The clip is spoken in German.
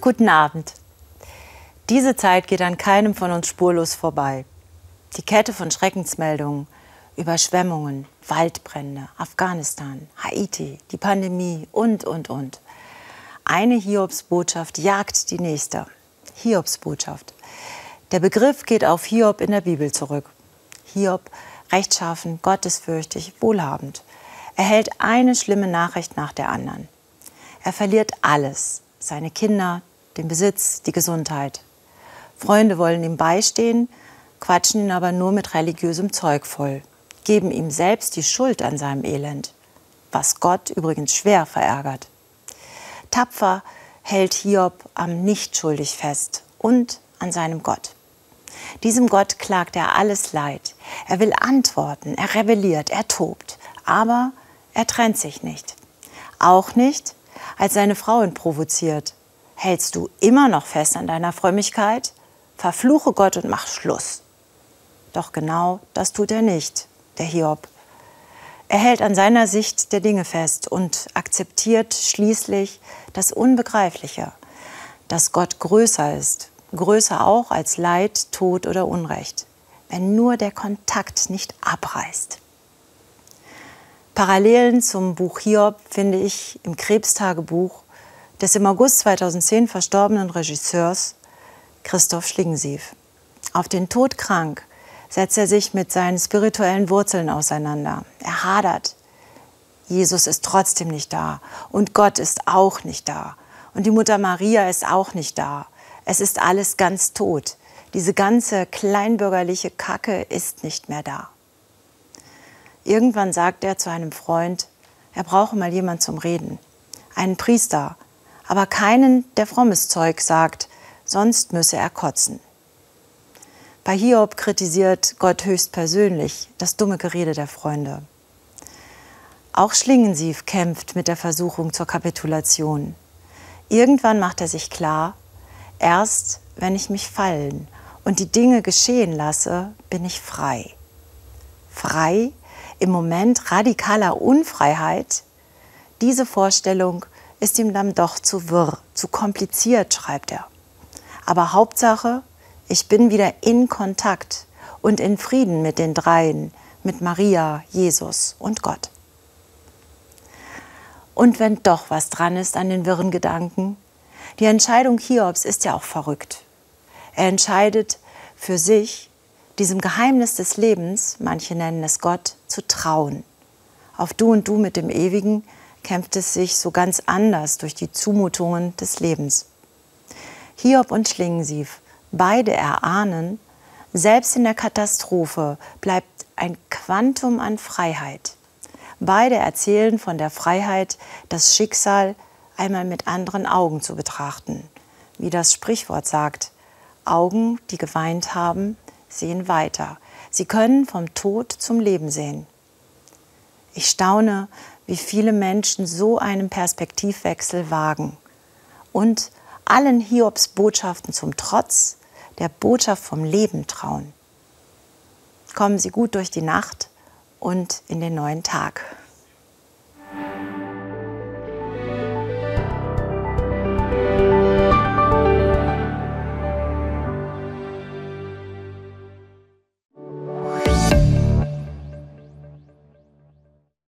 Guten Abend. Diese Zeit geht an keinem von uns spurlos vorbei. Die Kette von Schreckensmeldungen, Überschwemmungen, Waldbrände, Afghanistan, Haiti, die Pandemie und, und, und. Eine Hiobsbotschaft jagt die nächste. Hiobsbotschaft. Der Begriff geht auf Hiob in der Bibel zurück. Hiob, rechtschaffen, gottesfürchtig, wohlhabend. Er hält eine schlimme Nachricht nach der anderen. Er verliert alles, seine Kinder, den Besitz, die Gesundheit. Freunde wollen ihm beistehen, quatschen ihn aber nur mit religiösem Zeug voll, geben ihm selbst die Schuld an seinem Elend, was Gott übrigens schwer verärgert. Tapfer hält Hiob am Nichtschuldig fest und an seinem Gott. Diesem Gott klagt er alles Leid. Er will antworten, er rebelliert, er tobt, aber er trennt sich nicht. Auch nicht, als seine Frau ihn provoziert. Hältst du immer noch fest an deiner Frömmigkeit? Verfluche Gott und mach Schluss. Doch genau das tut er nicht, der Hiob. Er hält an seiner Sicht der Dinge fest und akzeptiert schließlich das Unbegreifliche, dass Gott größer ist, größer auch als Leid, Tod oder Unrecht, wenn nur der Kontakt nicht abreißt. Parallelen zum Buch Hiob finde ich im Krebstagebuch des im August 2010 verstorbenen Regisseurs Christoph Schlingensief. Auf den Tod krank setzt er sich mit seinen spirituellen Wurzeln auseinander. Er hadert. Jesus ist trotzdem nicht da und Gott ist auch nicht da und die Mutter Maria ist auch nicht da. Es ist alles ganz tot. Diese ganze kleinbürgerliche Kacke ist nicht mehr da. Irgendwann sagt er zu einem Freund, er brauche mal jemand zum Reden, einen Priester, aber keinen, der frommes Zeug sagt, sonst müsse er kotzen. Bei Hiob kritisiert Gott höchstpersönlich das dumme Gerede der Freunde. Auch Schlingensief kämpft mit der Versuchung zur Kapitulation. Irgendwann macht er sich klar, erst wenn ich mich fallen und die Dinge geschehen lasse, bin ich frei. Frei im Moment radikaler Unfreiheit, diese Vorstellung ist ihm dann doch zu wirr, zu kompliziert, schreibt er. Aber Hauptsache, ich bin wieder in Kontakt und in Frieden mit den Dreien, mit Maria, Jesus und Gott. Und wenn doch was dran ist an den wirren Gedanken, die Entscheidung Hiobs ist ja auch verrückt. Er entscheidet für sich, diesem Geheimnis des Lebens, manche nennen es Gott, zu trauen. Auf Du und Du mit dem Ewigen kämpft es sich so ganz anders durch die Zumutungen des Lebens. Hiob und Schlingensief beide erahnen, selbst in der Katastrophe bleibt ein Quantum an Freiheit. Beide erzählen von der Freiheit, das Schicksal einmal mit anderen Augen zu betrachten. Wie das Sprichwort sagt, Augen, die geweint haben, sehen weiter. Sie können vom Tod zum Leben sehen. Ich staune, wie viele Menschen so einen Perspektivwechsel wagen und allen Hiobs Botschaften zum Trotz der Botschaft vom Leben trauen. Kommen Sie gut durch die Nacht und in den neuen Tag.